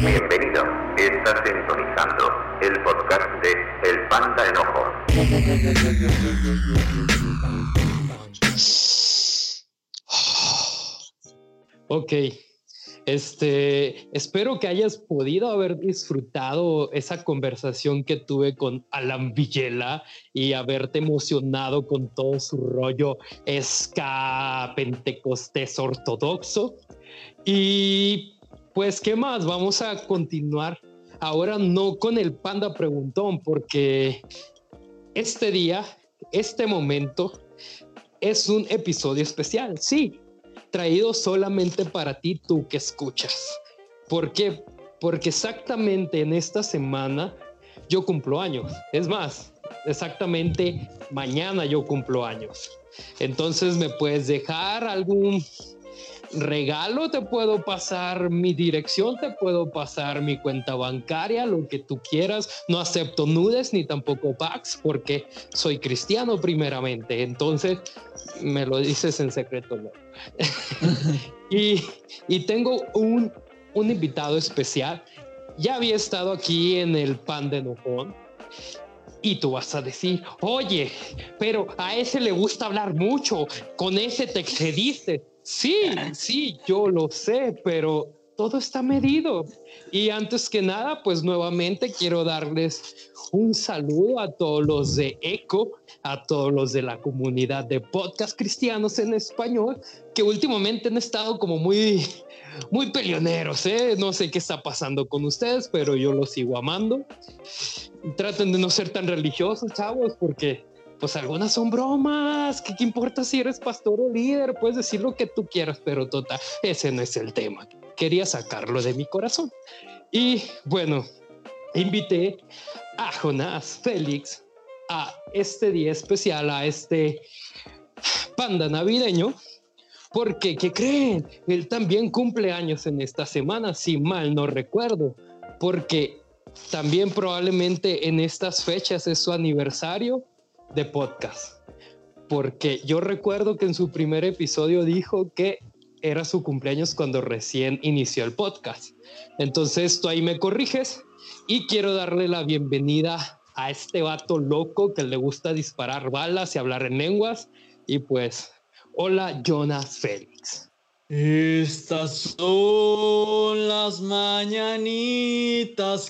Bienvenido, estás sintonizando el podcast de El Panda Enojo. Ok. Este, espero que hayas podido haber disfrutado esa conversación que tuve con Alan Villela y haberte emocionado con todo su rollo esca pentecostés ortodoxo. Y pues, ¿qué más? Vamos a continuar ahora no con el panda preguntón, porque este día, este momento, es un episodio especial. Sí, traído solamente para ti, tú que escuchas. ¿Por qué? Porque exactamente en esta semana yo cumplo años. Es más, exactamente mañana yo cumplo años. Entonces me puedes dejar algún regalo, te puedo pasar mi dirección, te puedo pasar mi cuenta bancaria, lo que tú quieras. No acepto nudes ni tampoco packs porque soy cristiano primeramente. Entonces me lo dices en secreto. ¿no? y, y, tengo un, un invitado especial. Ya había estado aquí en el pan de Nojón. Y tú vas a decir, oye, pero a ese le gusta hablar mucho, con ese te excediste. Sí, sí, yo lo sé, pero todo está medido. Y antes que nada, pues nuevamente quiero darles un saludo a todos los de ECO, a todos los de la comunidad de podcast cristianos en español, que últimamente han estado como muy, muy peleoneros, ¿eh? No sé qué está pasando con ustedes, pero yo los sigo amando. Traten de no ser tan religiosos, chavos, porque pues algunas son bromas. ¿Qué, ¿Qué, importa si eres pastor o líder? Puedes decir lo que tú quieras, pero total, ese no es el tema. Quería sacarlo de mi corazón. Y bueno, invité a Jonás Félix a este día especial, a este panda navideño, porque, ¿qué creen? Él también cumple años en esta semana, si mal no recuerdo, porque también probablemente en estas fechas es su aniversario de podcast. Porque yo recuerdo que en su primer episodio dijo que era su cumpleaños cuando recién inició el podcast. Entonces tú ahí me corriges y quiero darle la bienvenida a este vato loco que le gusta disparar balas y hablar en lenguas. Y pues, hola Jonas Félix. Estas son las mañanitas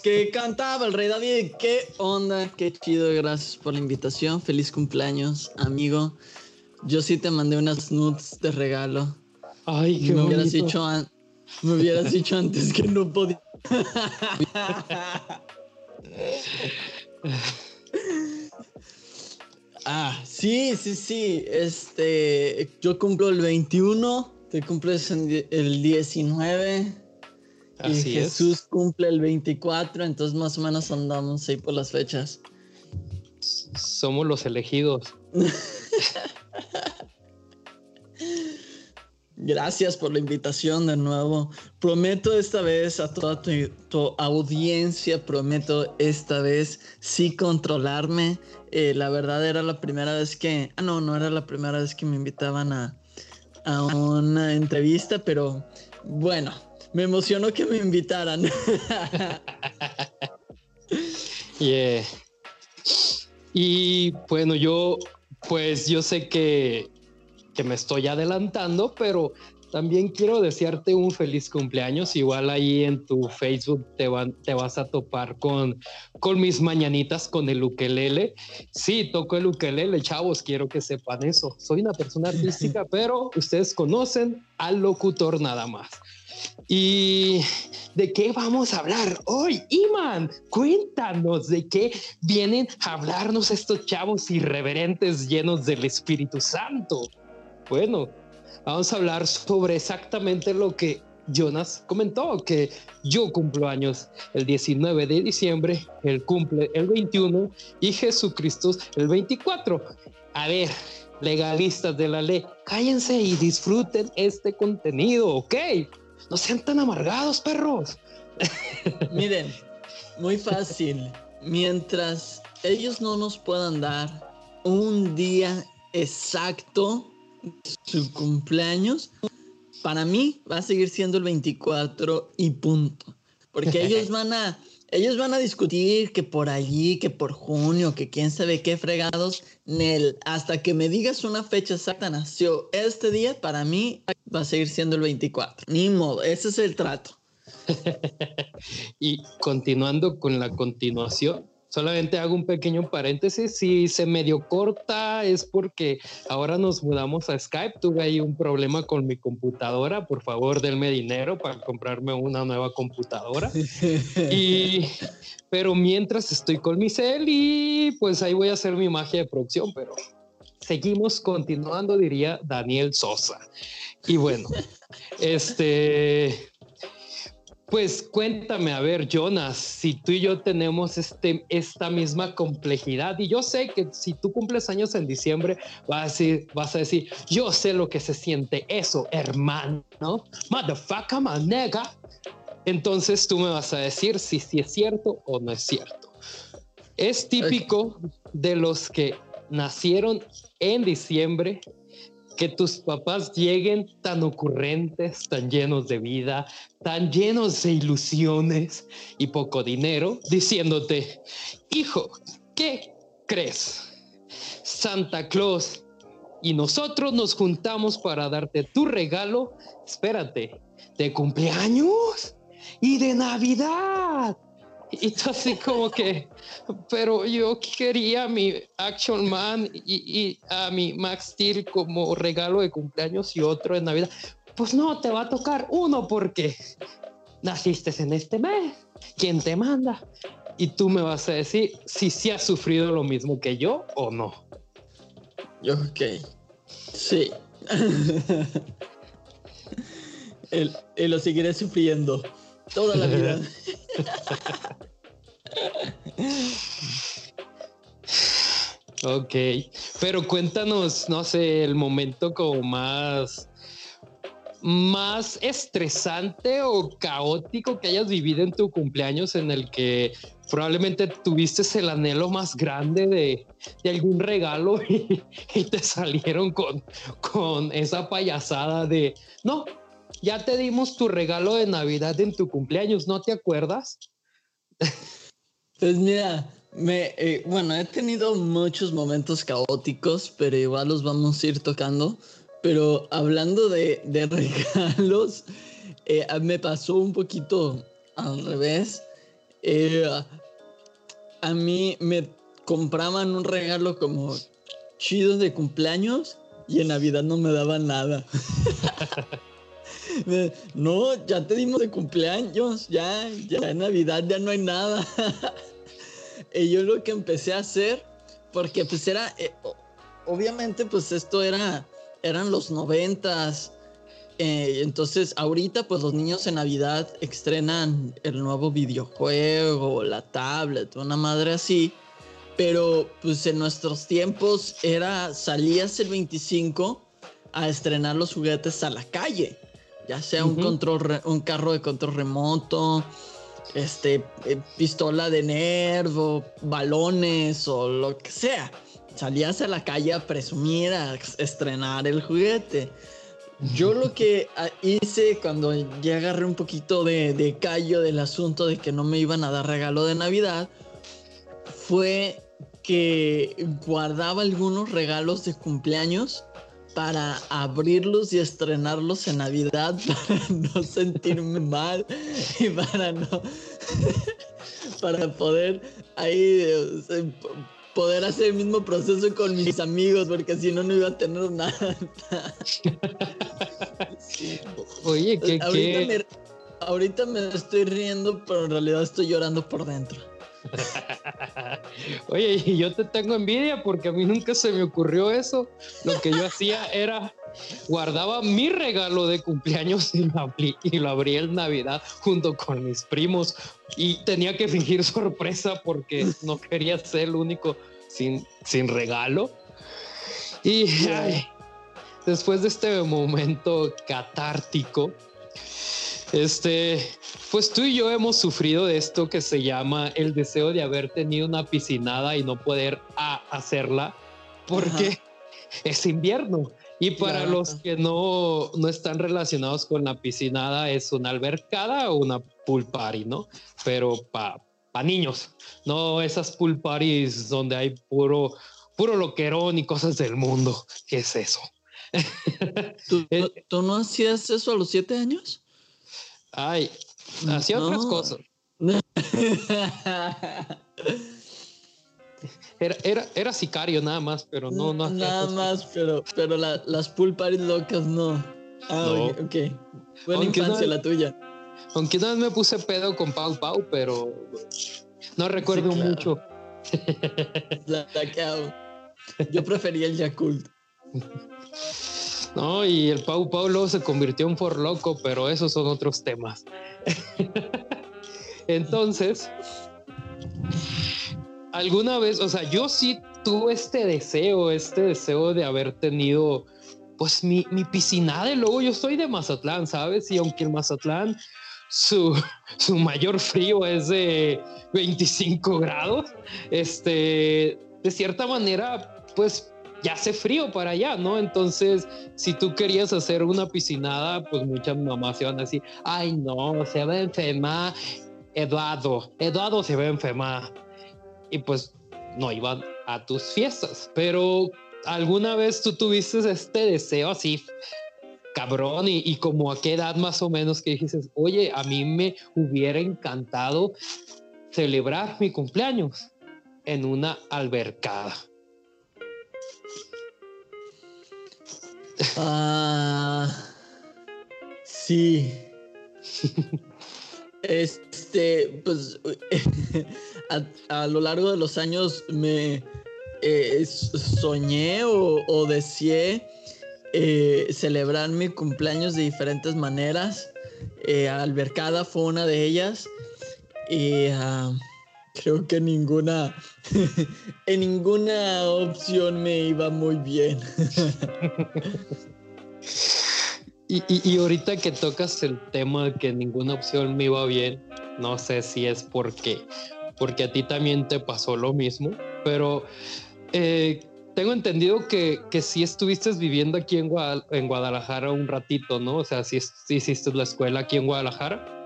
que cantaba el rey David. ¿Qué onda? Qué chido. Gracias por la invitación. Feliz cumpleaños, amigo. Yo sí te mandé unas nudes de regalo. Ay, qué me hubieras dicho, me hubieras dicho antes que no podía. ah, sí, sí, sí. Este, yo cumplo el 21 te cumples el 19 Así y Jesús cumple el 24, entonces más o menos andamos ahí por las fechas. Somos los elegidos. Gracias por la invitación de nuevo. Prometo esta vez a toda tu, tu audiencia, prometo esta vez sí controlarme. Eh, la verdad era la primera vez que... Ah, no, no era la primera vez que me invitaban a, a una entrevista, pero bueno, me emocionó que me invitaran. Y bueno, yo, pues yo sé que, que me estoy adelantando, pero también quiero desearte un feliz cumpleaños. Igual ahí en tu Facebook te, van, te vas a topar con, con mis mañanitas con el ukelele. Sí, toco el ukelele, chavos, quiero que sepan eso. Soy una persona artística, pero ustedes conocen al locutor nada más. ¿Y de qué vamos a hablar hoy? Iman, cuéntanos de qué vienen a hablarnos estos chavos irreverentes llenos del Espíritu Santo. Bueno, vamos a hablar sobre exactamente lo que Jonas comentó, que yo cumplo años el 19 de diciembre, él cumple el 21 y Jesucristo el 24. A ver, legalistas de la ley, cállense y disfruten este contenido, ¿ok? No sean tan amargados, perros. Miren, muy fácil. Mientras ellos no nos puedan dar un día exacto su cumpleaños, para mí va a seguir siendo el 24 y punto. Porque ellos van a, ellos van a discutir que por allí, que por junio, que quién sabe qué fregados. Nel, hasta que me digas una fecha exacta, nació este día, para mí va a seguir siendo el 24. Ni modo, ese es el trato. y continuando con la continuación, Solamente hago un pequeño paréntesis. Si se medio corta es porque ahora nos mudamos a Skype. Tuve ahí un problema con mi computadora. Por favor, denme dinero para comprarme una nueva computadora. y, pero mientras estoy con mi cel y pues ahí voy a hacer mi magia de producción, pero seguimos continuando, diría Daniel Sosa. Y bueno, este pues cuéntame, a ver, Jonas, si tú y yo tenemos este, esta misma complejidad, y yo sé que si tú cumples años en diciembre, vas a decir, vas a decir yo sé lo que se siente eso, hermano, motherfucker, my nega. Entonces tú me vas a decir si, si es cierto o no es cierto. Es típico de los que nacieron en diciembre que tus papás lleguen tan ocurrentes, tan llenos de vida, tan llenos de ilusiones y poco dinero, diciéndote, hijo, ¿qué crees? Santa Claus y nosotros nos juntamos para darte tu regalo, espérate, de cumpleaños y de Navidad. Y tú así como que, pero yo quería mi Action Man y, a mi Max Steel como regalo de cumpleaños y otro de Navidad. Pues no, te va a tocar uno porque naciste en este mes. ¿Quién te manda? Y tú me vas a decir si sí has sufrido lo mismo que yo o no. Ok. Sí. y lo seguiré sufriendo toda la vida. ok, pero cuéntanos, no sé, el momento como más más estresante o caótico que hayas vivido en tu cumpleaños en el que probablemente tuviste el anhelo más grande de, algún regalo y, y, te salieron con, con esa payasada de, no, ya te dimos tu regalo de Navidad en tu cumpleaños, ¿no te acuerdas? Pues mira, me, eh, bueno, he tenido muchos momentos caóticos, pero igual los vamos a ir tocando. Pero hablando de, de regalos, eh, me pasó un poquito al revés. Eh, a mí me compraban un regalo como chido de cumpleaños y en Navidad no me daban nada. no, ya te dimos de cumpleaños, ya, ya en Navidad ya no hay nada. y yo lo que empecé a hacer, porque pues era, eh, obviamente pues esto era, eran los noventas. Eh, entonces ahorita pues los niños en Navidad estrenan el nuevo videojuego, la tablet, una madre así. Pero pues en nuestros tiempos era, salías el 25 a estrenar los juguetes a la calle ya sea un control, un carro de control remoto, este, eh, pistola de nervo, balones o lo que sea. Salías a la calle a presumir, a estrenar el juguete. Yo lo que ah, hice cuando ya agarré un poquito de, de callo del asunto de que no me iban a dar regalo de Navidad fue que guardaba algunos regalos de cumpleaños para abrirlos y estrenarlos en Navidad para no sentirme mal y para no para poder ahí poder hacer el mismo proceso con mis amigos porque si no no iba a tener nada. Oye, ¿qué, ahorita, Me, ahorita me estoy riendo, pero en realidad estoy llorando por dentro. Oye, y yo te tengo envidia porque a mí nunca se me ocurrió eso. Lo que yo hacía era guardaba mi regalo de cumpleaños y lo, y lo abría en Navidad junto con mis primos y tenía que fingir sorpresa porque no quería ser el único sin, sin regalo. Y después de este momento catártico, este, pues tú y yo hemos sufrido de esto que se llama el deseo de haber tenido una piscinada y no poder hacerla porque es invierno Y para los que no, no están relacionados con la piscinada, es una albercada o una pool party, ¿no? Pero para pa niños, no esas pool parties donde hay puro, puro loquerón y cosas del mundo. ¿Qué es eso? ¿Tú, ¿Tú, no hacías eso a los siete años? Ay, hacía otras cosas. Era, era, era, sicario nada más, pero no, no. Nada más, pero, pero las pool parties locas no. Ah, no. ok. Buena infancia la tuya. Aunque una vez me puse pedo con Pau Pau, pero no recuerdo mucho. La, Yo prefería el Yakult. No, y el Pau Pau luego se convirtió en For Loco, pero esos son otros temas. Entonces, alguna vez, o sea, yo sí tuve este deseo, este deseo de haber tenido, pues, mi, mi piscinada. Y luego yo soy de Mazatlán, ¿sabes? Y aunque en Mazatlán su, su mayor frío es de 25 grados, este, de cierta manera, pues ya hace frío para allá, ¿no? Entonces, si tú querías hacer una piscinada, pues muchas mamás se van a decir, ay, no, se va a enfermar Eduardo, Eduardo se va a enfermar y pues no iban a tus fiestas. Pero alguna vez tú tuviste este deseo así cabrón y, como a qué edad más o menos que dices, oye, a mí me hubiera encantado celebrar mi cumpleaños en una albercada. Ah, sí. Este, pues a, lo largo de los años me eh, soñé o, deseé eh, celebrar mi cumpleaños de diferentes maneras. Eh, Albercada fue una de ellas. Y ah, creo que ninguna, en ninguna opción me iba muy bien. y, y, ahorita que tocas el tema que ninguna opción me iba bien, no sé si es porque porque a ti también te pasó lo mismo, pero eh, tengo entendido que, que sí estuviste viviendo aquí en, Guadalajara un ratito, ¿no? O sea, sí, hiciste la escuela aquí en Guadalajara.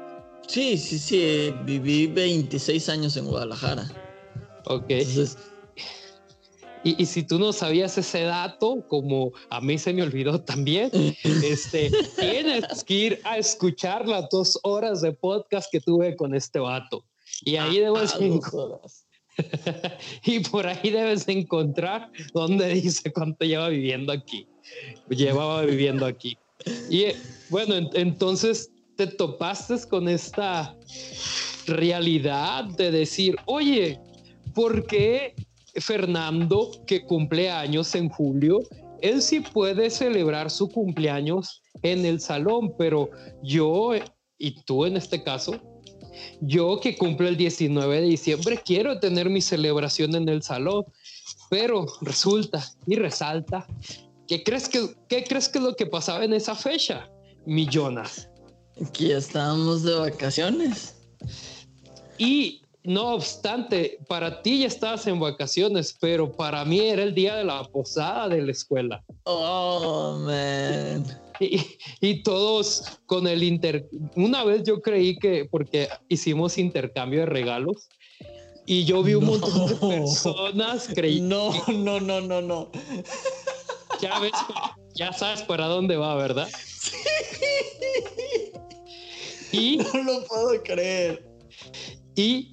Sí, sí, sí, viví 26 años en Guadalajara. Ok. y, y, si tú no sabías ese dato, como a mí se me olvidó también, este, tienes que ir a escuchar las dos horas de podcast que tuve con este vato. Y ahí debes encontrar. y por ahí debes encontrar donde dice cuánto lleva viviendo aquí. Llevaba viviendo aquí. Y bueno, entonces te topaste con esta realidad de decir, oye, ¿por qué Fernando, que cumple años en julio, él sí puede celebrar su cumpleaños en el salón, pero yo y tú en este caso yo que cumplo el 19 de diciembre quiero tener mi celebración en el salón, pero resulta y resalta ¿Qué crees que, qué crees que es lo que pasaba en esa fecha, millonas? Ya estábamos de vacaciones. Y no obstante, para ti ya estabas en vacaciones, pero para mí era el día de la posada de la escuela. Oh, man. Y, todos con el inter... Una vez yo creí que, porque hicimos intercambio de regalos, y yo vi un montón de personas, creí... No, no, no, no, no. Ya ves, ya sabes para dónde va, ¿verdad? Sí. Y... No lo puedo creer. Y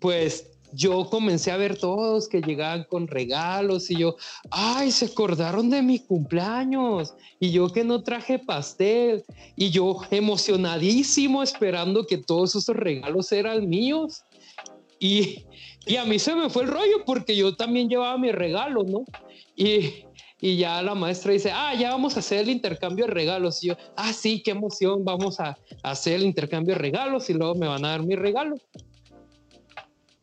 pues yo comencé a ver todos que llegaban con regalos y yo, ay, se acordaron de mi cumpleaños y yo que no traje pastel y yo emocionadísimo esperando que todos esos regalos eran míos y, y a mí se me fue el rollo porque yo también llevaba mi regalo, ¿no? Y, y ya la maestra dice, ah, ya vamos a hacer el intercambio de regalos. Y yo, ah, sí, qué emoción, vamos a hacer el intercambio de regalos y luego me van a dar mi regalo.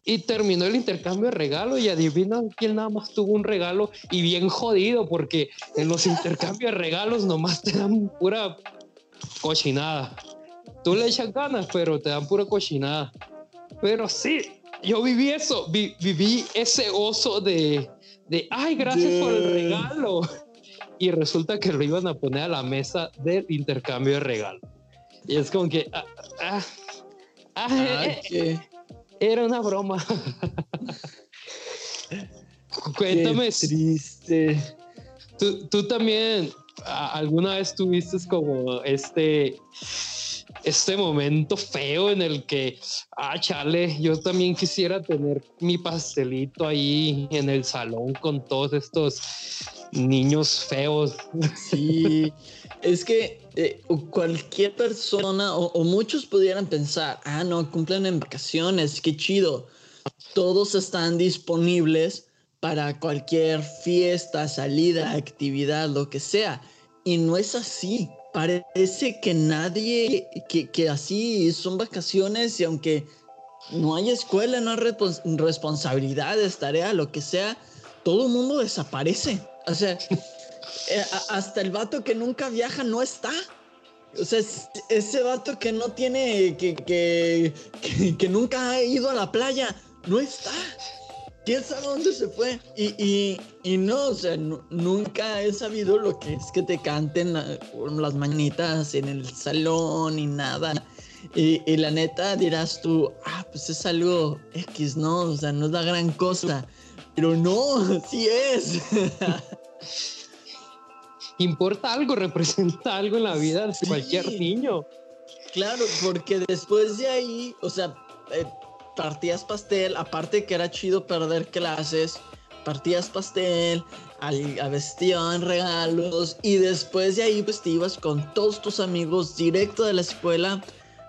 Y terminó el intercambio de regalo y adivina quién nada más tuvo un regalo y bien jodido porque en los intercambios de regalos nomás te dan pura cochinada. Tú le echas ganas, pero te dan pura cochinada. Pero sí, yo viví eso, viví ese oso de, de, ay, gracias por el regalo. y resulta que lo iban a poner a la mesa del intercambio de regalo. Y es como que, ah, ah, ah, Ah, eh, qué- era una broma. Cuéntame, qué triste. ¿tú, tú también alguna vez tuviste como este, este momento feo en el que, ah, chale, yo también quisiera tener mi pastelito ahí en el salón con todos estos niños feos? Sí, es que eh, cualquier persona o, o muchos pudieran pensar, ah, no, cumplen en vacaciones, qué chido. Todos están disponibles para cualquier fiesta, salida, actividad, lo que sea. Y no es así. Parece que nadie, que, que así son vacaciones y aunque no hay escuela, no hay respons- responsabilidades, tarea, lo que sea, todo el mundo desaparece. O sea, eh, hasta el vato que nunca viaja no está. O sea, es- ese vato que no tiene, que, que, que nunca ha ido a la playa, no está. ¿Quién sabe dónde se fue? Y, y, y no, o sea, nu- nunca he sabido lo que es que te canten la- las mañanitas en el salón y nada. Y, y la neta dirás tú, ah, pues es algo X, ¿no? O sea, no es la gran cosa. Pero no, sí es. Importa algo, representa algo en la vida de Sí. cualquier niño. Claro, porque después de ahí, o sea, eh, partías pastel, aparte que era chido perder clases, partías pastel, al, a vestían regalos y después de ahí pues te ibas con todos tus amigos directo de la escuela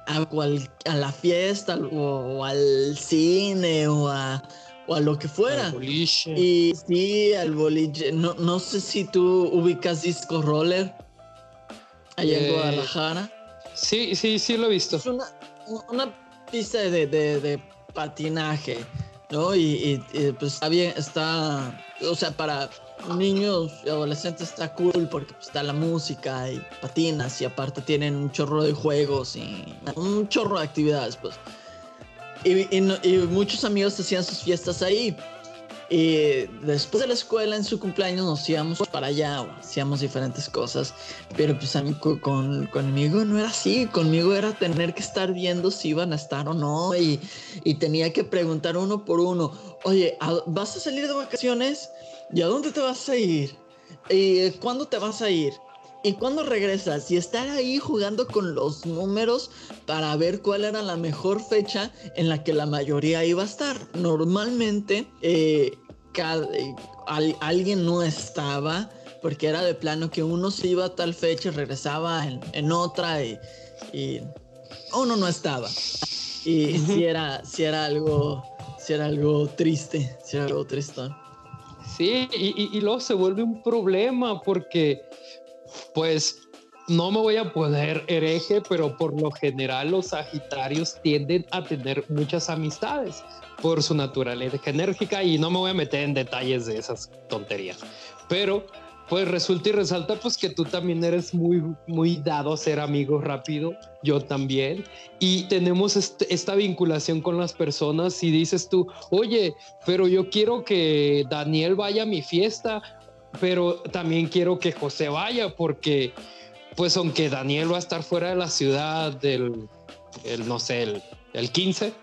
a, cual, a la fiesta o, o al cine o a, o a lo que fuera. Boliche. Y sí, al boliche. No, no sé si tú ubicas Disco Roller allá en Eh, Guadalajara. Sí, sí, sí lo he visto. Es una, una pista de, de- de patinaje, ¿no? Y, pues está bien, está, o sea, para niños y adolescentes está cool porque pues, está la música y patinas y aparte tienen un chorro de juegos y un chorro de actividades, pues. Y, y muchos amigos hacían sus fiestas ahí. Y después de la escuela, en su cumpleaños, nos íbamos para allá o hacíamos diferentes cosas. Pero pues a con, conmigo no era así. Conmigo era tener que estar viendo si iban a estar o no. Y, y tenía que preguntar uno por uno. Oye, ¿a- ¿vas a salir de vacaciones? ¿Y a dónde te vas a ir? ¿Y cuándo te vas a ir? ¿Y cuándo regresas? Y estar ahí jugando con los números para ver cuál era la mejor fecha en la que la mayoría iba a estar. Normalmente, eh, cada- eh, al- alguien no estaba porque era de plano que uno se iba a tal fecha y regresaba en, en otra y, y uno no estaba. Y si era, sí era algo, sí era algo triste, si era algo tristón. Sí, y, y- y luego se vuelve un problema porque, pues, no me voy a poner hereje, pero por lo general los Sagitarios tienden a tener muchas amistades por su naturaleza enérgica y no me voy a meter en detalles de esas tonterías. Pero, pues resulta y resalta pues que tú también eres muy, muy dado a ser amigo rápido, yo también, y tenemos esta vinculación con las personas y dices tú, oye, pero yo quiero que Daniel vaya a mi fiesta, pero también quiero que José vaya porque, pues aunque Daniel va a estar fuera de la ciudad del, el, no sé, el, el 15, pe-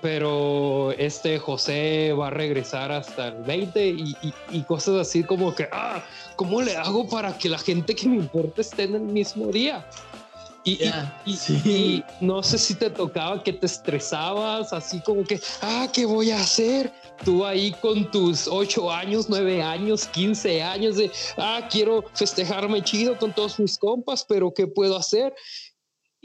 pero este José va a regresar hasta el 20 y, y- y cosas así como que, ah, ¿cómo le hago para que la gente que me importa esté en el mismo día? Y, y- Ya, y, sí. y no sé si te tocaba que te estresabas, así como que, ah, ¿qué voy a hacer? Tú ahí con tus 8 años, 9 años, 15 años de, ah, quiero festejarme chido con todos mis compas, pero ¿qué puedo hacer?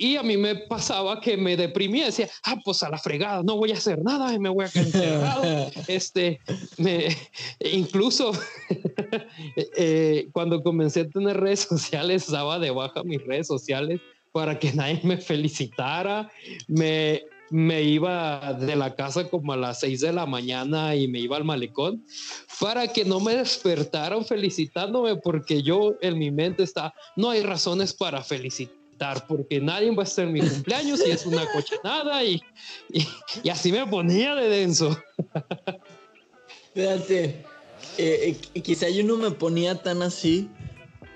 Y a mí me pasaba que me deprimía, decía, ah, pues a la fregada, no voy a hacer nada y me voy a quedar encerrado. Este, me, incluso eh, cuando comencé a tener redes sociales, daba de baja mis redes sociales para que nadie me felicitara. Me, me iba de la casa como a las 6 de la mañana y me iba al malecón para que no me despertaran felicitándome porque yo en mi mente está, no hay razones para felicitar porque nadie va a estar en mi cumpleaños y es una cochinada y, y, y así me ponía de denso. Fíjate, eh, eh, quizá yo no me ponía tan así,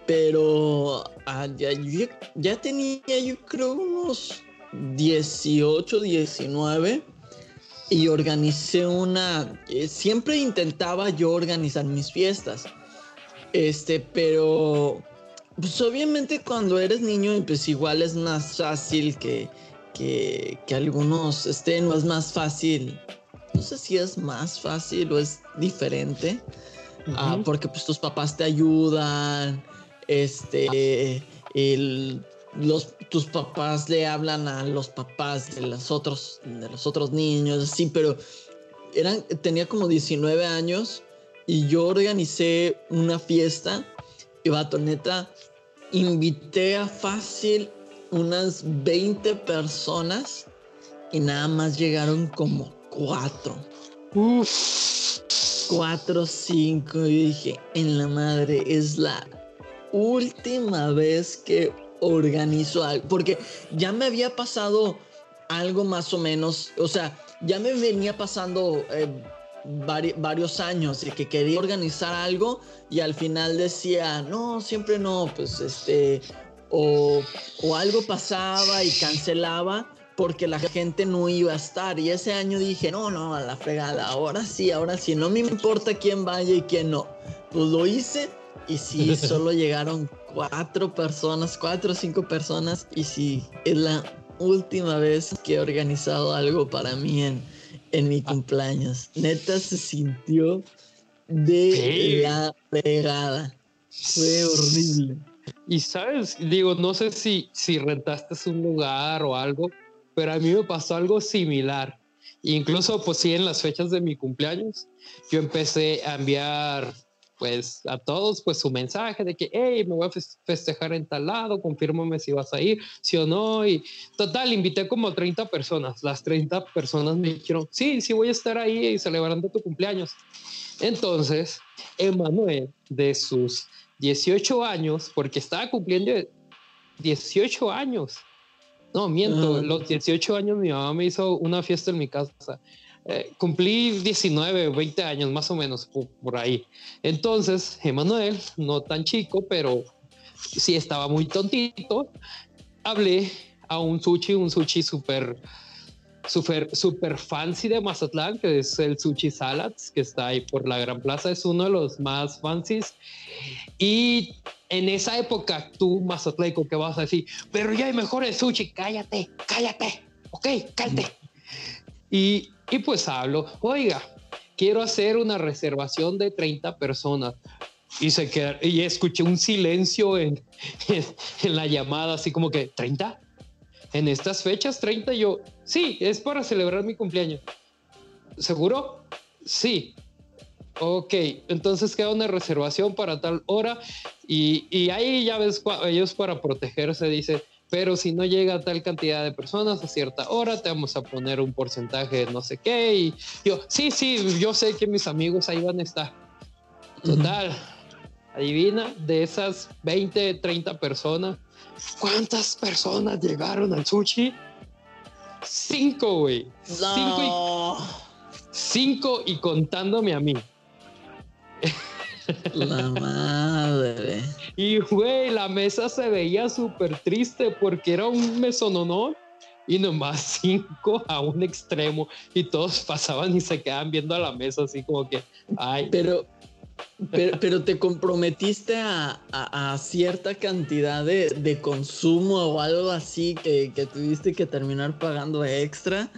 pero ah, ya, ya, tenía yo creo unos 18, 19 y organicé una, eh, siempre intentaba yo organizar mis fiestas, este, pero pues obviamente cuando eres niño pues igual es más fácil que, que, que algunos estén, es más fácil, no sé si es más fácil o es diferente, ah, porque pues tus papás te ayudan, este, el, los, tus papás le hablan a los papás de los otros, de los otros niños, así, pero eran, tenía como 19 años y yo organicé una fiesta y vato, neta, invité a fácil unas 20 personas y nada más llegaron como cuatro. Uf. Cuatro, cinco. Y dije, en la madre, es la última vez que organizo algo, porque ya me había pasado algo más o menos, o sea, ya me venía pasando eh, varios años y que quería organizar algo y al final decía, no, siempre no, pues este, o, o algo pasaba y cancelaba porque la gente no iba a estar. Y ese año dije, no, no, a la fregada, ahora sí, ahora sí, no me importa quién vaya y quién no. Pues lo hice y sí, solo llegaron cuatro personas, cuatro o cinco personas. Y sí, es la última vez que he organizado algo para mí en, en mi cumpleaños. Neta se sintió de la pegada. Fue horrible. Y sabes, digo, no sé si, si rentaste un lugar o algo, pero a mí me pasó algo similar. Incluso, pues sí, en las fechas de mi cumpleaños, yo empecé a enviar pues a todos pues su mensaje de que, hey, me voy a festejar en tal lado, confírmame si vas a ir, sí o no. Y total, invité como 30 personas. Las 30 personas me dijeron, sí, sí voy a estar ahí celebrando tu cumpleaños. Entonces, Emanuel, de sus 18 años, porque estaba cumpliendo 18 años. No, miento, los 18 años mi mamá me hizo una fiesta en mi casa. Eh, cumplí 19, 20 años más o menos por, ahí. Entonces, Emanuel, no tan chico, pero sí estaba muy tontito, hablé a un sushi, un sushi súper super, super fancy de Mazatlán, que es el Sushi Salads, que está ahí por la Gran Plaza, es uno de los más fancies. Y en esa época, tú, Mazatleco, que vas a decir, pero ya hay mejores sushi, cállate, cállate, ok, cállate. Y y pues hablo, oiga, quiero hacer una reservación de 30 personas. Y, se queda, y escuché un silencio en, en, la llamada, así como que, ¿30? En estas fechas, 30, yo, sí, es para celebrar mi cumpleaños. ¿Seguro? Sí. Ok, entonces queda una reservación para tal hora y, y ahí ya ves, ellos para protegerse dicen, pero si no llega a tal cantidad de personas a cierta hora, te vamos a poner un porcentaje de no sé qué. Y yo, sí, sí, yo sé que mis amigos ahí van a estar. Total, adivina, de esas 20, 30 personas, ¿cuántas personas llegaron al sushi? Cinco, güey. Cinco, y, cinco y contándome a mí. La madre. Y, güey, la mesa se veía súper triste porque era un mesononón y nomás cinco a un extremo y todos pasaban y se quedaban viendo a la mesa así como que, ay. Pero, pero, te comprometiste a, cierta cantidad de, consumo o algo así que, tuviste que terminar pagando extra.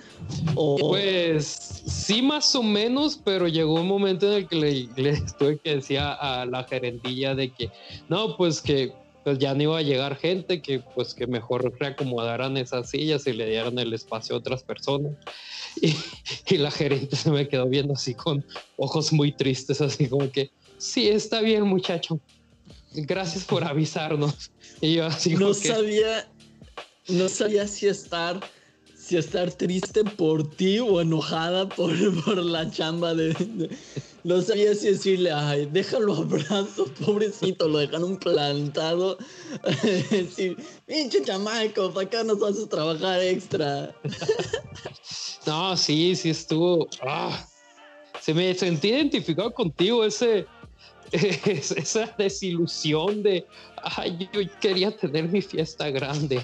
Pues sí, más o menos, pero llegó un momento en el que le, le tuve que decir a la gerentilla de que no, pues que pues ya no iba a llegar gente, que pues que mejor reacomodaran esas sillas y le dieran el espacio a otras personas. Y, y, la gerente se me quedó viendo así con ojos muy tristes, así como que, sí, está bien muchacho, gracias por avisarnos. Y yo así no sabía, no sabía si estar si estar triste por ti o enojada por, por la chamba de, No sabía si decirle, ay, déjalo abrazo, pobrecito, lo dejaron plantado. sí, pinche chamaco, ¿para acá nos vas a trabajar extra? no, sí, sí estuvo. Ah, se me sentí identificado contigo ese esa desilusión de, ay, yo quería tener mi fiesta grande.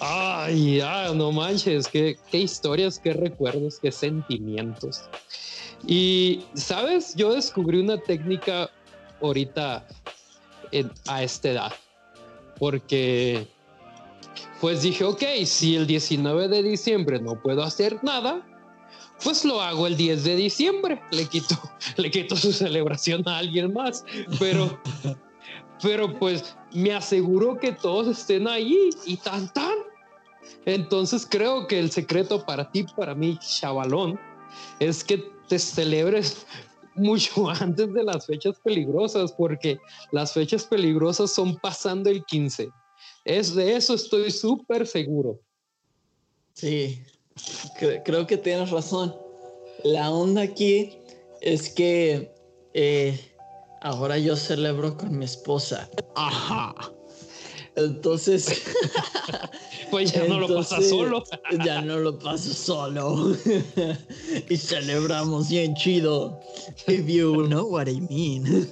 Ay, ah, no manches, qué, historias, qué recuerdos, qué sentimientos. Y, ¿sabes? Yo descubrí una técnica ahorita a esta edad, porque pues dije, ok, si el 19 de diciembre no puedo hacer nada, pues lo hago el 10 de diciembre. Le quito, le quito su celebración a alguien más. Pero, pero pues me aseguro que todos estén ahí y tan tan. Entonces creo que el secreto para ti, para mí, chavalón, es que te celebres mucho antes de las fechas peligrosas, porque las fechas peligrosas son pasando el 15. Es de eso estoy súper seguro. Sí, creo que tienes razón. La onda aquí es que eh, ahora yo celebro con mi esposa. Ajá. Entonces. pues ya no lo pasas solo. ya no lo paso solo. y celebramos bien chido. If you know what I mean.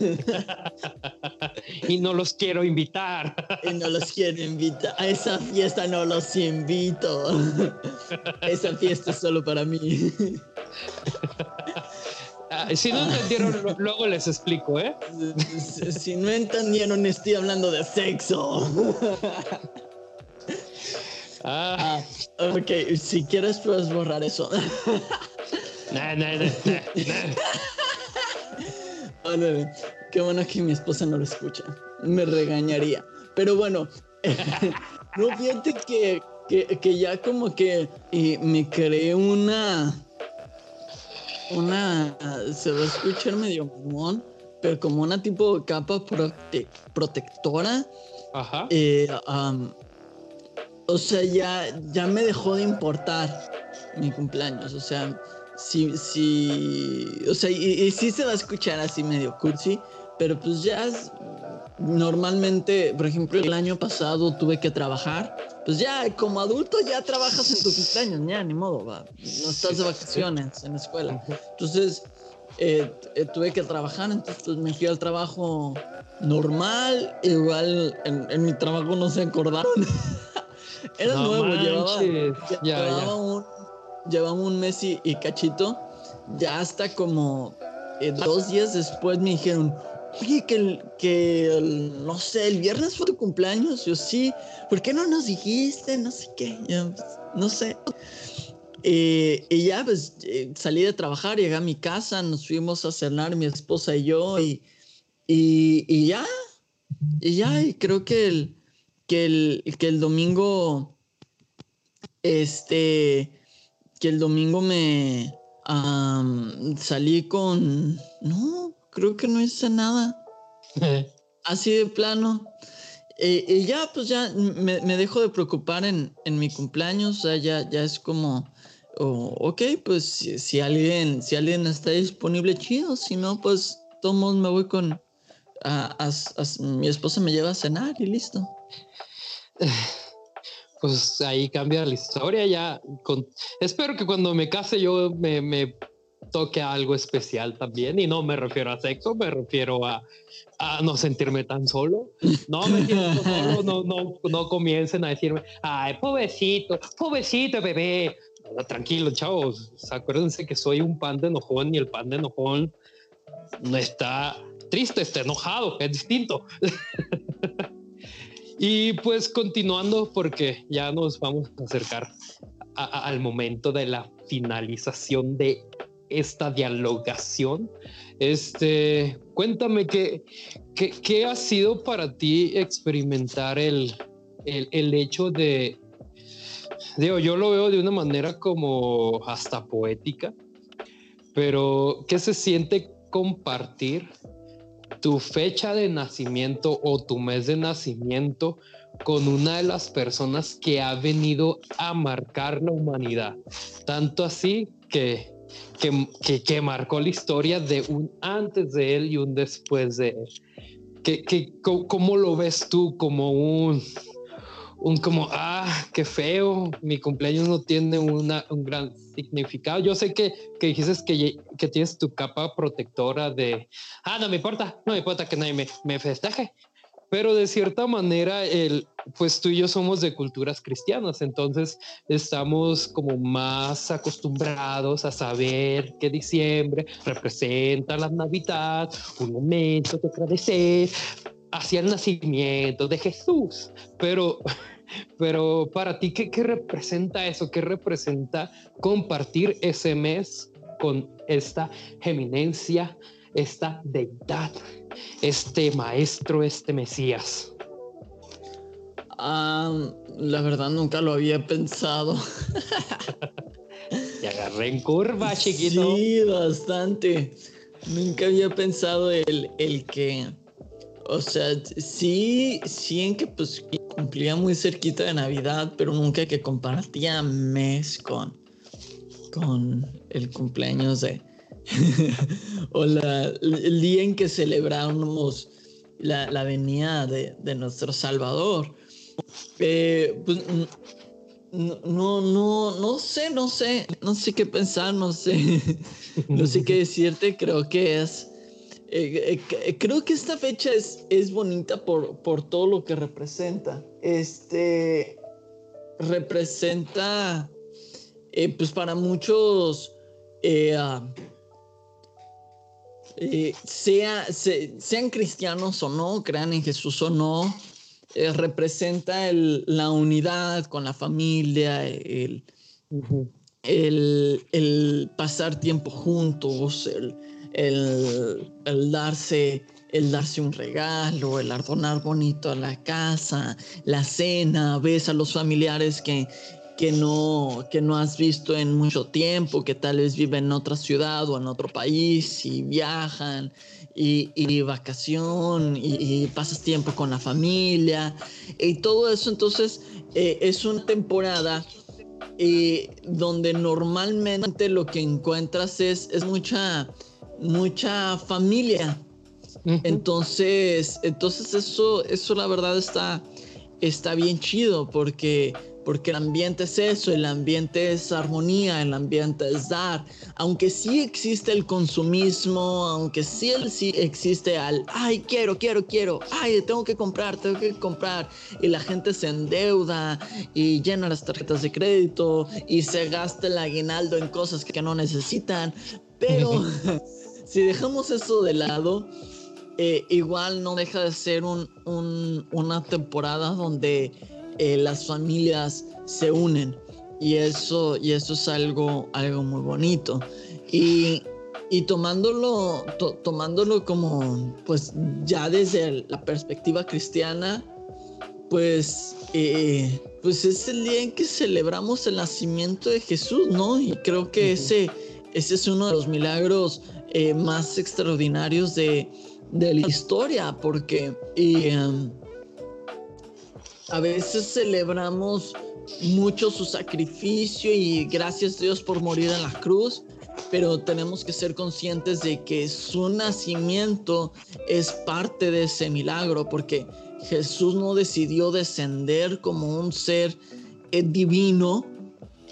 y no los quiero invitar. y no los quiero invitar. A esa fiesta no los invito. esa fiesta es solo para mí. Ah, si no entendieron, luego les explico, ¿eh? Si no entendieron, estoy hablando de sexo. Ah. ah, ok, si quieres puedes borrar eso. Nah, nah, nah, nah, Qué bueno que mi esposa no lo escucha. Me regañaría. Pero bueno, no fíjate que, que, ya como que me creé una una, se va a escuchar medio mamón, pero como una tipo de capa protectora. Ajá. Eh, o sea, ya, ya me dejó de importar mi cumpleaños. O sea, sí, sí, o sea, y, sí se va a escuchar así medio cursi, pero pues ya normalmente, por ejemplo, el año pasado tuve que trabajar pues ya como adulto ya trabajas en tu cumpleaños, ya ni modo, va. no estás de vacaciones en la escuela. Entonces eh, eh, tuve que trabajar, entonces me fui al trabajo normal, igual en, mi trabajo no se acordaron. Era nuevo, llevaba, un, llevaba, un, mes y, cachito, ya hasta como eh, dos días después me dijeron, oye, que, el, que no sé, el viernes fue tu cumpleaños. Yo sí, ¿por qué no nos dijiste? No sé qué, no sé. Eh, y ya, pues eh, salí de trabajar, llegué a mi casa, nos fuimos a cenar mi esposa y yo, y, y, ya, y ya, y creo que el, que el, que el domingo, este, que el domingo me salí con, no, creo que no hice nada. Así de plano. Eh, y ya, pues ya me, me, dejo de preocupar en, en, mi cumpleaños. O sea, ya, ya es como, oh, ok, pues si, alguien, si alguien está disponible, chido. Si no, pues todos me voy con. A, mi esposa me lleva a cenar y listo. Pues ahí cambia la historia ya. Con, espero que cuando me case yo me, me toque algo especial también. Y no me refiero a sexo, me refiero a, a no sentirme tan solo. No me siento solo, no, no, no comiencen a decirme, ay, pobrecito, pobrecito bebé. tranquilo, chavos. Acuérdense que soy un pan de enojón y el pan de enojón no está triste, está enojado, es distinto. y pues continuando, porque ya nos vamos a acercar al momento de la finalización de esta dialogación. Este, cuéntame qué, qué, ha sido para ti experimentar el, el, hecho de, digo, yo lo veo de una manera como hasta poética, pero ¿qué se siente compartir tu fecha de nacimiento o tu mes de nacimiento con una de las personas que ha venido a marcar la humanidad? Tanto así que que, que, marcó la historia de un antes de él y un después de él. Que, que, ¿Cómo lo ves tú como un, un como, ah, qué feo, mi cumpleaños no tiene una, un gran significado. Yo sé que, que dices que, que tienes tu capa protectora de, ah, no me importa, no me importa que nadie me, me festeje, pero de cierta manera, el, pues tú y yo somos de culturas cristianas, entonces estamos como más acostumbrados a saber que diciembre representa la Navidad, un momento de agradecer hacia el nacimiento de Jesús, pero... Pero para ti, ¿qué, ¿qué representa eso? ¿Qué representa compartir ese mes con esta eminencia, esta deidad este maestro, este Mesías? la verdad nunca lo había pensado. Te agarré en curva, chiquito. Sí, bastante. Nunca había pensado el, el que, o sea, sí, sí en que pues cumplía muy cerquita de Navidad, pero nunca que compartía mes con, con el cumpleaños de, o el día en que celebramos la, la venida de, de, nuestro Salvador. Eh, pues, no, no, no sé, no sé, no sé qué pensar, no sé, no sé qué decirte, creo que es, eh, eh, creo que esta fecha es, es bonita por, por todo lo que representa. Este, representa, pues para muchos, uh, eh, sea, sean cristianos o no, crean en Jesús o no, eh, representa la unidad con la familia, el, el, pasar tiempo juntos, el, el, darse el darse un regalo, el ardonar bonito a la casa, la cena, ves a los familiares que que no, que no has visto en mucho tiempo, que tal vez viven en otra ciudad o en otro país y viajan y, y vacación y, pasas tiempo con la familia y todo eso. Entonces eh, es una temporada eh, donde normalmente lo que encuentras es, es mucha, mucha familia. Entonces, entonces eso, eso la verdad está, está bien chido porque porque el ambiente es eso, el ambiente es armonía, el ambiente es dar. Aunque sí existe el consumismo, aunque sí, sí existe al, ay, quiero, quiero, quiero, ay, tengo que comprar, tengo que comprar. Y la gente se endeuda y llena las tarjetas de crédito y se gasta el aguinaldo en cosas que no necesitan. Pero si dejamos eso de lado, eh, igual no deja de ser un, una temporada donde eh, las familias se unen y eso, y eso es algo, algo muy bonito. Y, y tomándolo, tomándolo como, pues ya desde la perspectiva cristiana, pues, eh, pues es el día en que celebramos el nacimiento de Jesús, ¿no? Y creo que ese, ese es uno de los milagros eh, más extraordinarios de, de, la historia, porque... Y, em, a veces celebramos mucho su sacrificio y gracias a Dios por morir en la cruz, pero tenemos que ser conscientes de que su nacimiento es parte de ese milagro, porque Jesús no decidió descender como un ser eh, divino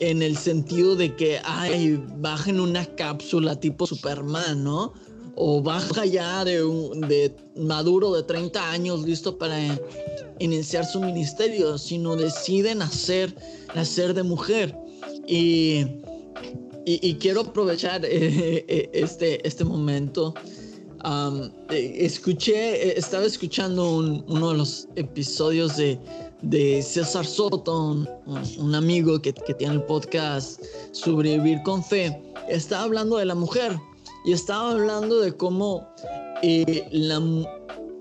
en el sentido de que, ay, baja en una cápsula tipo Superman, ¿no? O baja ya de, de maduro de 30 años, listo para iniciar su ministerio, sino decide nacer, nacer de mujer. Y, y, quiero aprovechar eh, eh, este, este momento. Eh, escuché, estaba escuchando uno de los episodios de, de César Soto, un, amigo que, que, tiene el podcast Sobrevivir con Fe. Estaba hablando de la mujer y estaba hablando de cómo la,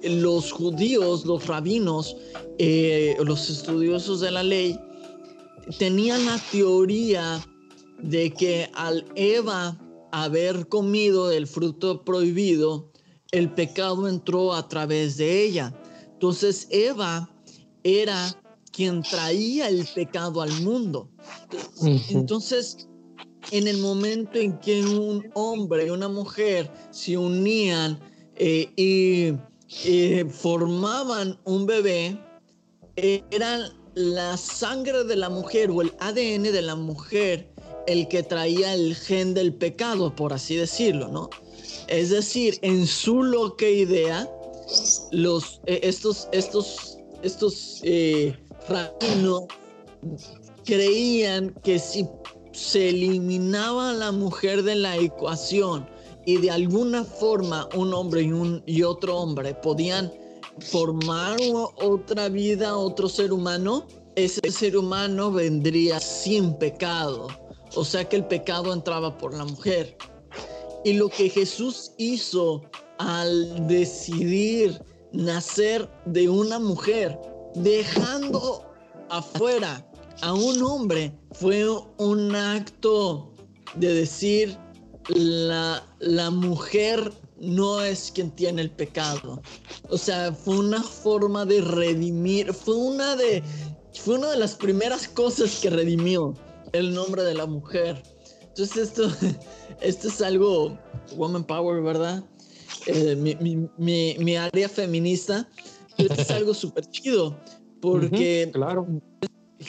los judíos, los rabinos, eh, los estudiosos de la ley, tenían la teoría de que al Eva haber comido el fruto prohibido, el pecado entró a través de ella. Entonces Eva era quien traía el pecado al mundo. Entonces, en el momento en que un hombre y una mujer se unían eh, y formaban un bebé, eran la sangre de la mujer o el ADN de la mujer el que traía el gen del pecado, por así decirlo, ¿no? Es decir, en su loca idea, los, eh, estos, estos, estos eh, creían que si se eliminaba a la mujer de la ecuación y de alguna forma un hombre y, un, y otro hombre podían formar otra vida, otro ser humano, ese ser humano vendría sin pecado. O sea que el pecado entraba por la mujer. Y lo que Jesús hizo al decidir nacer de una mujer, dejando afuera a un hombre, fue un acto de decir, la, la mujer no es quien tiene el pecado. O sea, fue una forma de redimir, fue una de, fue una de las primeras cosas que redimió el nombre de la mujer. Entonces esto, esto es algo woman power, ¿verdad? Eh, mi, área feminista, esto es algo súper chido, porque claro.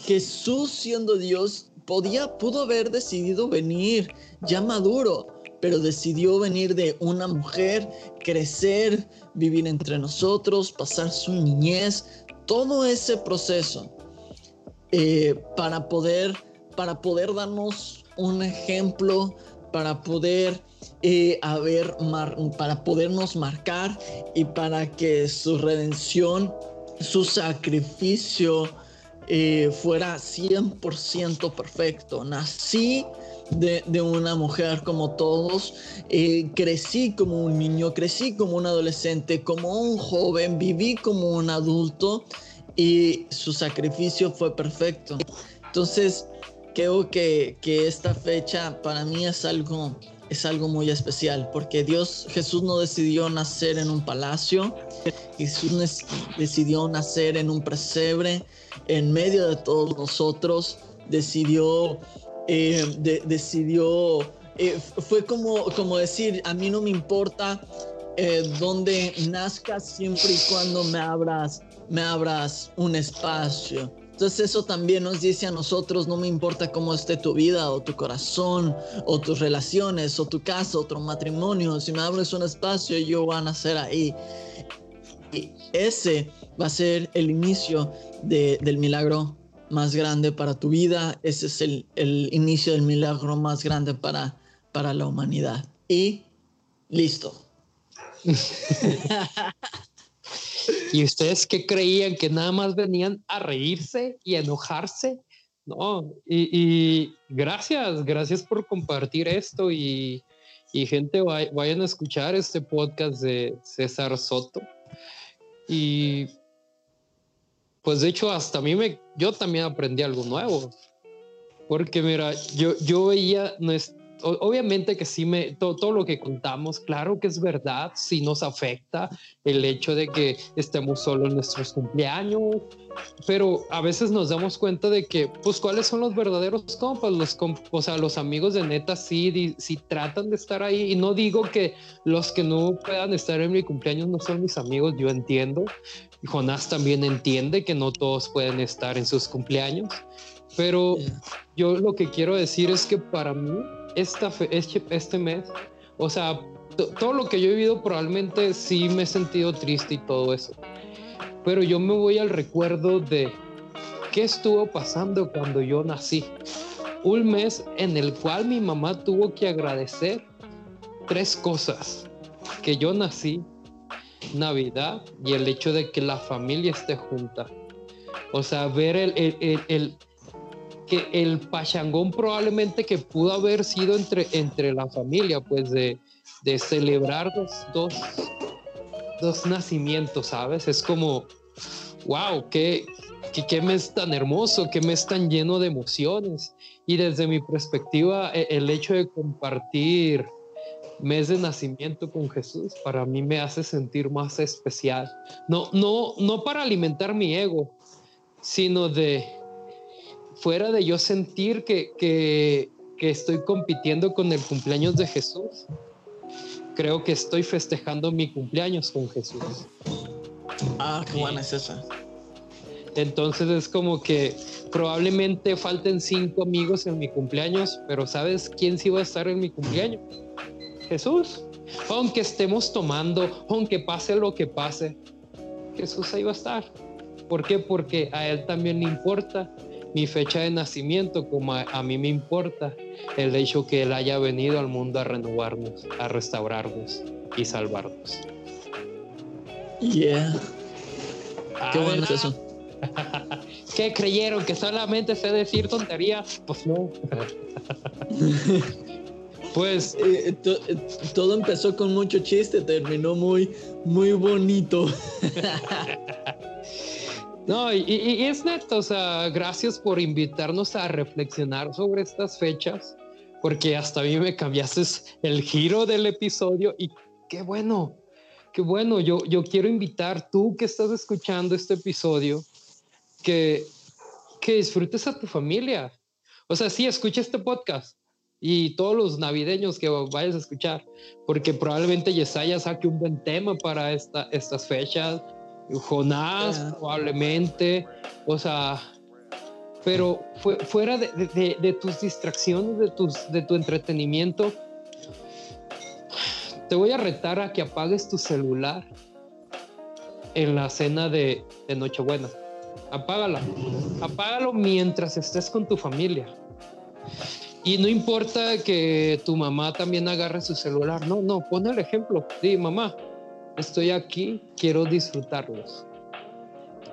Jesús siendo Dios podía, pudo haber decidido venir ya maduro, pero decidió venir de una mujer, crecer, vivir entre nosotros, pasar su niñez, todo ese proceso eh, para poder para poder darnos un ejemplo, para poder eh, haber para podernos marcar y para que su redención, su sacrificio eh, fuera 100% perfecto. Nací de, una mujer como todos, eh, crecí como un niño, crecí como un adolescente, como un joven, viví como un adulto y su sacrificio fue perfecto. Entonces, creo que, que esta fecha para mí es algo, es algo muy especial, porque Dios, Jesús no decidió nacer en un palacio, Jesús decidió nacer en un presebre, en medio de todos nosotros, decidió, eh, decidió, eh, fue como, como decir, a mí no me importa eh, donde nazcas siempre y cuando me abras, me abras un espacio. Entonces eso también nos dice a nosotros, no me importa cómo esté tu vida o tu corazón o tus relaciones o tu casa o tu matrimonio, si me abres un espacio yo voy a nacer ahí. Y ese va a ser el inicio del milagro más grande para tu vida, ese es el, el inicio del milagro más grande para, para la humanidad. Y listo. ¿Y ustedes qué creían? ¿Que nada más venían a reírse y enojarse? No, y, gracias, gracias por compartir esto y, gente, vayan a escuchar este podcast de César Soto. Y pues de hecho hasta a mí me, yo también aprendí algo nuevo. Porque mira, yo, yo veía nuestra obviamente que sí me, todo, lo que contamos, claro que es verdad, sí nos afecta el hecho de que estemos solo en nuestros cumpleaños, pero a veces nos damos cuenta de que, pues, ¿cuáles son los verdaderos compas? Los, o sea, los amigos de neta sí, sí tratan de estar ahí y no digo que los que no puedan estar en mi cumpleaños no son mis amigos, yo entiendo. Jonás también entiende que no todos pueden estar en sus cumpleaños, pero yo lo que quiero decir es que para mí esta este, este mes, o sea, todo lo que yo he vivido probablemente sí me he sentido triste y todo eso. Pero yo me voy al recuerdo de qué estuvo pasando cuando yo nací. Un mes en el cual mi mamá tuvo que agradecer tres cosas. Que yo nací, Navidad y el hecho de que la familia esté junta. O sea, ver el, el, el, que el pachangón probablemente que pudo haber sido entre, entre la familia, pues de, de celebrar dos, dos, dos, nacimientos, ¿sabes? Es como, wow, qué, qué, qué mes tan hermoso, qué mes tan lleno de emociones. Y desde mi perspectiva, e, el hecho de compartir mes de nacimiento con Jesús para mí me hace sentir más especial. No, no, no para alimentar mi ego, sino de fuera de yo sentir que, que, que estoy compitiendo con el cumpleaños de Jesús, creo que estoy festejando mi cumpleaños con Jesús. Ah, qué buena es esa. Entonces es como que probablemente falten cinco amigos en mi cumpleaños, pero ¿sabes quién sí va a estar en mi cumpleaños? Jesús. Aunque estemos tomando, aunque pase lo que pase, Jesús ahí va a estar. ¿Por qué? Porque a Él también le importa mi fecha de nacimiento, como a, mí me importa el hecho que Él haya venido al mundo a renovarnos, a restaurarnos y salvarnos. Yeah. Qué bueno es eso. ¿Qué creyeron? ¿Que solamente sé decir tonterías? Pues no. pues. Eh, eh, eh, todo empezó con mucho chiste, terminó muy, muy bonito. No, y, es neto, o sea, gracias por invitarnos a reflexionar sobre estas fechas, porque hasta a mí me cambiaste el giro del episodio y qué bueno, qué bueno. Yo, yo quiero invitar, tú que estás escuchando este episodio, que, que disfrutes a tu familia. O sea, sí, escucha este podcast y todos los navideños que vayas a escuchar, porque probablemente Yesaya saque un buen tema para esta, estas fechas Jonás probablemente, o sea, pero fuera de, tus distracciones, de, tus, de tu entretenimiento, te voy a retar a que apagues tu celular en la cena de, de Nochebuena. Apágala. Apágalo mientras estés con tu familia. Y no importa que tu mamá también agarre su celular. No, no, pon el ejemplo. Di, mamá, estoy aquí, quiero disfrutarlos.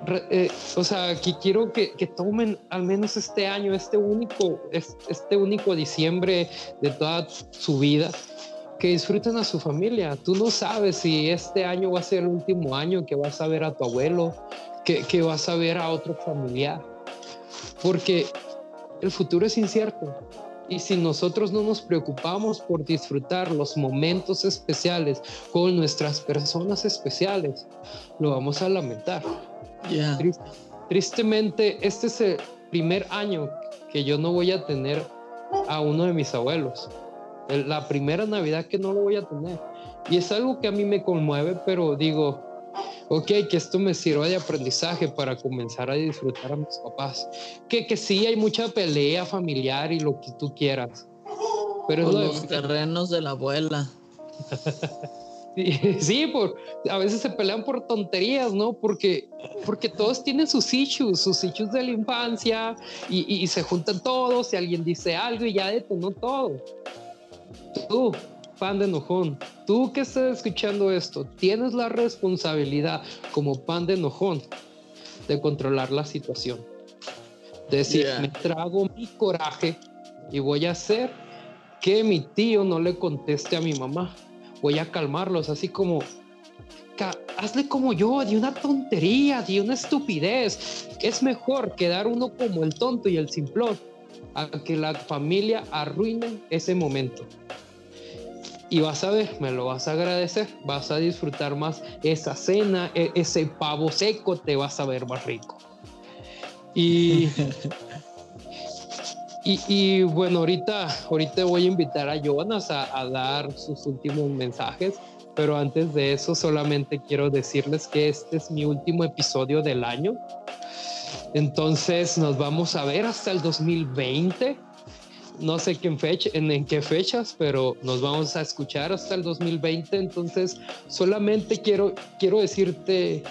Eh, o sea, que quiero que, que, tomen al menos este año, este único, este único diciembre de toda su vida, que disfruten a su familia. Tú no sabes si este año va a ser el último año que vas a ver a tu abuelo, que, que vas a ver a otro familiar, porque el futuro es incierto. Y si nosotros no nos preocupamos por disfrutar los momentos especiales con nuestras personas especiales, lo vamos a lamentar. tristemente, este es el primer año que yo no voy a tener a uno de mis abuelos. La primera Navidad que no lo voy a tener. Y es algo que a mí me conmueve, pero digo, ok, que esto me sirva de aprendizaje para comenzar a disfrutar a mis papás. Que, que sí, hay mucha pelea familiar y lo que tú quieras. Pero los terrenos de la abuela. Sí, por, a veces se pelean por tonterías, ¿no? Porque, porque todos tienen sus issues, sus issues de la infancia y, y se juntan todos y alguien dice algo y ya detonó todo. Tú, pan de enojón, tú que estás escuchando esto, tienes la responsabilidad como pan de enojón de controlar la situación. De decir, me trago mi coraje y voy a hacer que mi tío no le conteste a mi mamá. Voy a calmarlos, así como, hazle como yo, de una tontería, de una estupidez. Es mejor quedar uno como el tonto y el simplón a que la familia arruine ese momento. Y vas a ver, me lo vas a agradecer, vas a disfrutar más esa cena, e, ese pavo seco te vas a ver más rico. Y, y, bueno, ahorita, ahorita voy a invitar a Jonas a, a dar sus últimos mensajes, pero antes de eso solamente quiero decirles que este es mi último episodio del año. Entonces nos vamos a ver hasta el 2020 no sé qué fecha, en, qué fechas, pero nos vamos a escuchar hasta el 2020. Entonces, solamente quiero, quiero decirte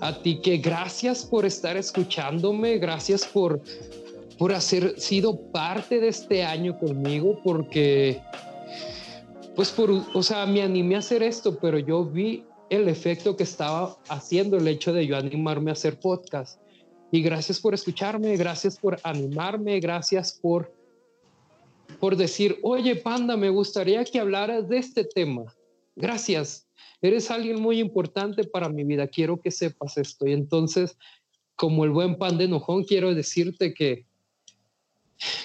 a ti que gracias por estar escuchándome, gracias por, por haber sido parte de este año conmigo, porque, pues, por, o sea, me animé a hacer esto, pero yo vi el efecto que estaba haciendo el hecho de yo animarme a hacer podcast. Y gracias por escucharme, gracias por animarme, gracias por por decir, oye, Panda, me gustaría que hablaras de este tema. Gracias. Eres alguien muy importante para mi vida. Quiero que sepas esto. Y entonces, como el buen pan de enojón, quiero decirte que,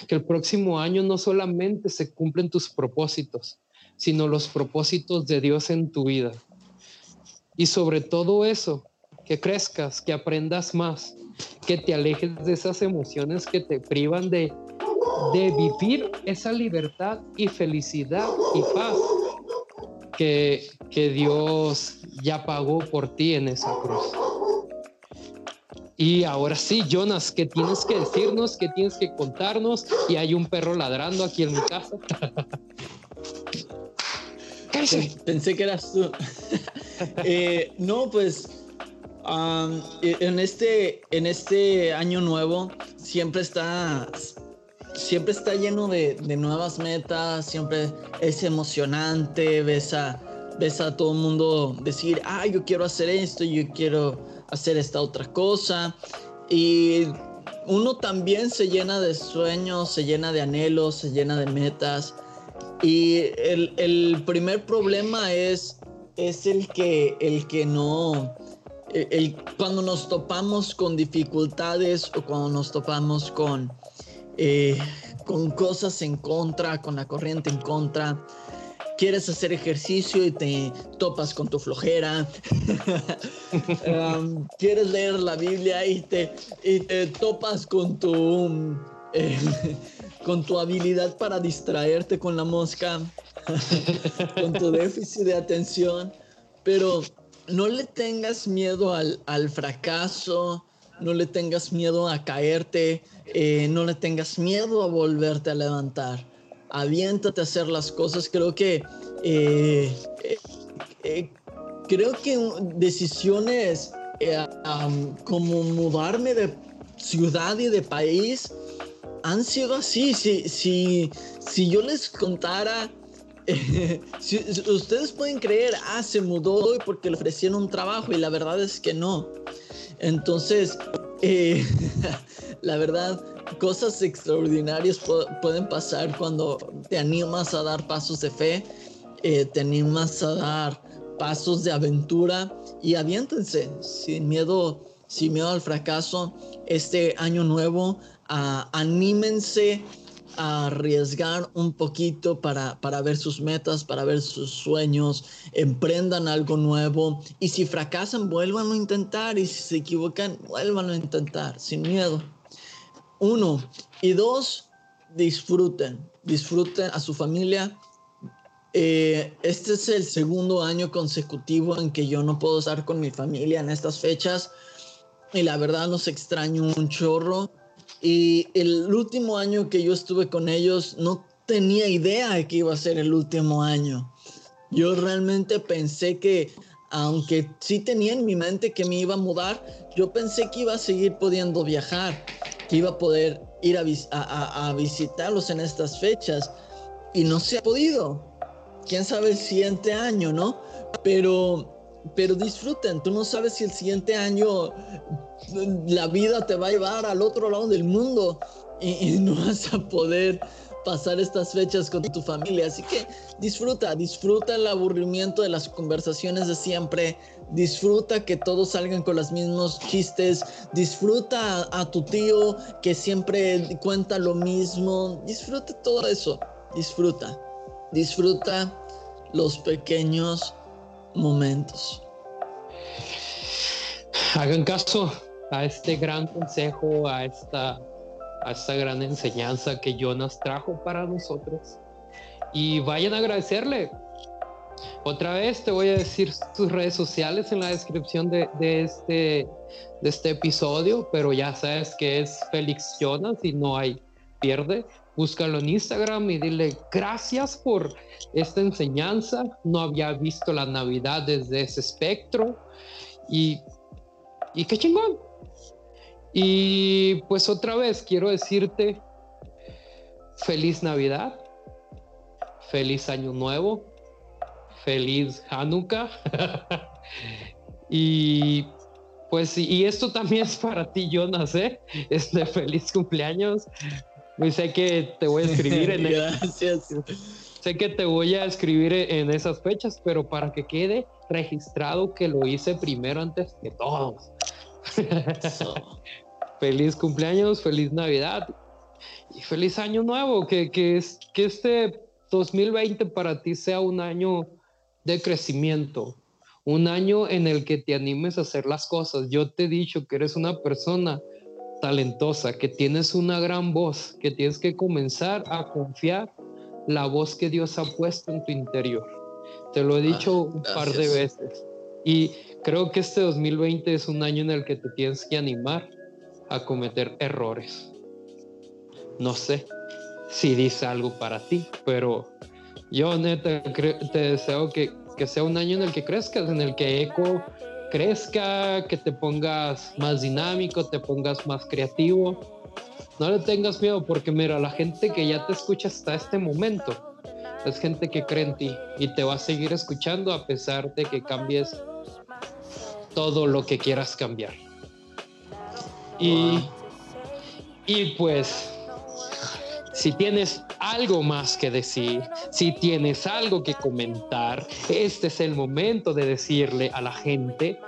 que el próximo año no solamente se cumplen tus propósitos, sino los propósitos de Dios en tu vida. Y sobre todo eso, que crezcas, que aprendas más, que te alejes de esas emociones que te privan de de vivir esa libertad y felicidad y paz que, que Dios ya pagó por ti en esa cruz. Y ahora sí, Jonas, ¿qué tienes que decirnos? ¿Qué tienes que contarnos? Y hay un perro ladrando aquí en mi casa. Pensé que eras tú. Eh, no, pues e, en, este, en este año nuevo siempre está, siempre está lleno de, nuevas metas, siempre es emocionante, ves a, ves a todo el mundo decir, ah, yo quiero hacer esto, yo quiero hacer esta otra cosa. Y uno también se llena de sueños, se llena de anhelos, se llena de metas. Y el, primer problema es, es el, que, el que no... El, cuando nos topamos con dificultades o cuando nos topamos con, eh, con cosas en contra, con la corriente en contra, quieres hacer ejercicio y te topas con tu flojera, um, quieres leer la Biblia y te, y te topas con tu, eh, con tu habilidad para distraerte con la mosca, con tu déficit de atención, pero no le tengas miedo al, al fracaso, no le tengas miedo a caerte, eh, no le tengas miedo a volverte a levantar aviéntate a hacer las cosas. Creo que, eh, eh, creo que decisiones como mudarme de ciudad y de país han sido así. Si, si, si yo les contara, ustedes pueden creer, ah, se mudó porque le ofrecieron un trabajo y la verdad es que no. Entonces, la verdad, cosas extraordinarias pueden pasar cuando te animas a dar pasos de fe, eh, te animas a dar pasos de aventura y aviéntense sin miedo, sin miedo al fracaso. Este año nuevo, anímense arriesgar un poquito para, para ver sus metas, para ver sus sueños, emprendan algo nuevo y si fracasan, vuelvan a intentar y si se equivocan, vuelvan a intentar sin miedo. Uno. Y dos, disfruten. Disfruten a su familia. Eh, este es el segundo año consecutivo en que yo no puedo estar con mi familia en estas fechas. Y la verdad los extraño un chorro. Y el último año que yo estuve con ellos, no tenía idea de que iba a ser el último año. Yo realmente pensé que, aunque sí tenía en mi mente que me iba a mudar, yo pensé que iba a seguir pudiendo viajar que iba a poder ir a, visitarlos en estas fechas y no se ha podido. Quién sabe el siguiente año, ¿no? Pero, pero disfruten. Tú no sabes si el siguiente año la vida te va a llevar al otro lado del mundo y no vas a poder pasar estas fechas con tu familia. Así que disfruta, disfruta el aburrimiento de las conversaciones de siempre, disfruta que todos salgan con los mismos chistes, disfruta a, tu tío que siempre cuenta lo mismo, disfruta todo eso, disfruta, disfruta los pequeños momentos. Hagan caso a este gran consejo, a esta a esta gran enseñanza que Jonas trajo para nosotros. Y vayan a agradecerle. Otra vez te voy a decir sus redes sociales en la descripción de, este, de este episodio, pero ya sabes que es Félix Jonas y no hay pierde. Búscalo en Instagram y dile gracias por esta enseñanza. No había visto la Navidad desde ese espectro. Y, y qué chingón. Y pues otra vez quiero decirte feliz Navidad, feliz Año Nuevo, feliz Hanukkah. y pues y esto también es para ti, Jonas, ¿eh? Este feliz cumpleaños. Y sé que te voy a escribir en Gracias. sé que te voy a escribir en esas fechas, pero para que quede registrado que lo hice primero antes que todos feliz cumpleaños, feliz Navidad y feliz año nuevo. Que, que, es, que este 2020 para ti sea un año de crecimiento, un año en el que te animes a hacer las cosas. Yo te he dicho que eres una persona talentosa, que tienes una gran voz, que tienes que comenzar a confiar la voz que Dios ha puesto en tu interior. Te lo he dicho ah, un par de veces. Y creo que este 2020 es un año en el que te tienes que animar a cometer errores. No sé si dice algo para ti, pero yo neta te deseo que, que sea un año en el que crezcas, en el que Eco crezca, que te pongas más dinámico, te pongas más creativo. No le tengas miedo porque mira, la gente que ya te escucha hasta este momento es gente que cree en ti y te va a seguir escuchando a pesar de que cambies todo lo que quieras cambiar. Y, y pues, si tienes algo más que decir, si tienes algo que comentar, este es el momento de decirle a la gente,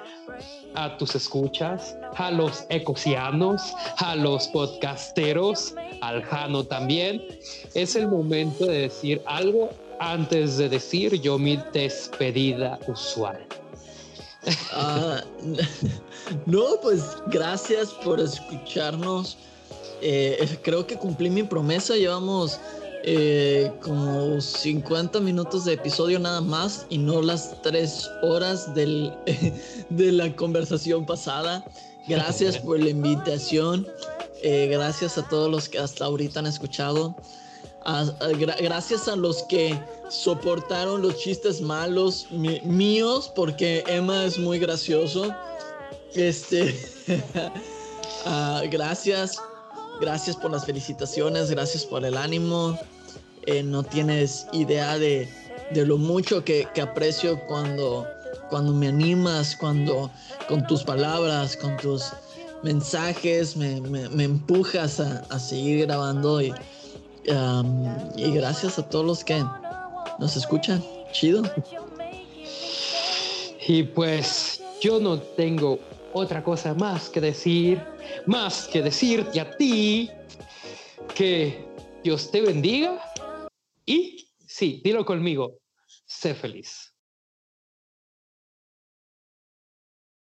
a tus escuchas, a los ecosianos, a los podcasteros, al Jano también. Es el momento de decir algo antes de decir yo mi despedida usual. Ah, no, pues gracias por escucharnos. Eh, creo que cumplí mi promesa. Llevamos eh, como 50 minutos de episodio nada más y no las 3 horas del, de la conversación pasada. Gracias por la invitación. Eh, gracias a todos los que hasta ahorita han escuchado. gracias a los que soportaron los chistes malos míos porque Emma es muy gracioso. Este, ah, gracias, gracias por las felicitaciones, gracias por el ánimo. Eh, no tienes idea de, lo mucho que, aprecio cuando, cuando me animas, cuando con tus palabras, con tus mensajes me, empujas a, seguir grabando y, y gracias a todos los que nos escuchan. Chido. Y pues yo no tengo otra cosa más que decir, más que decirte a ti que Dios te bendiga y sí, dilo conmigo, sé feliz.